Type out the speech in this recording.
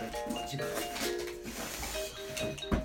ちょっと待。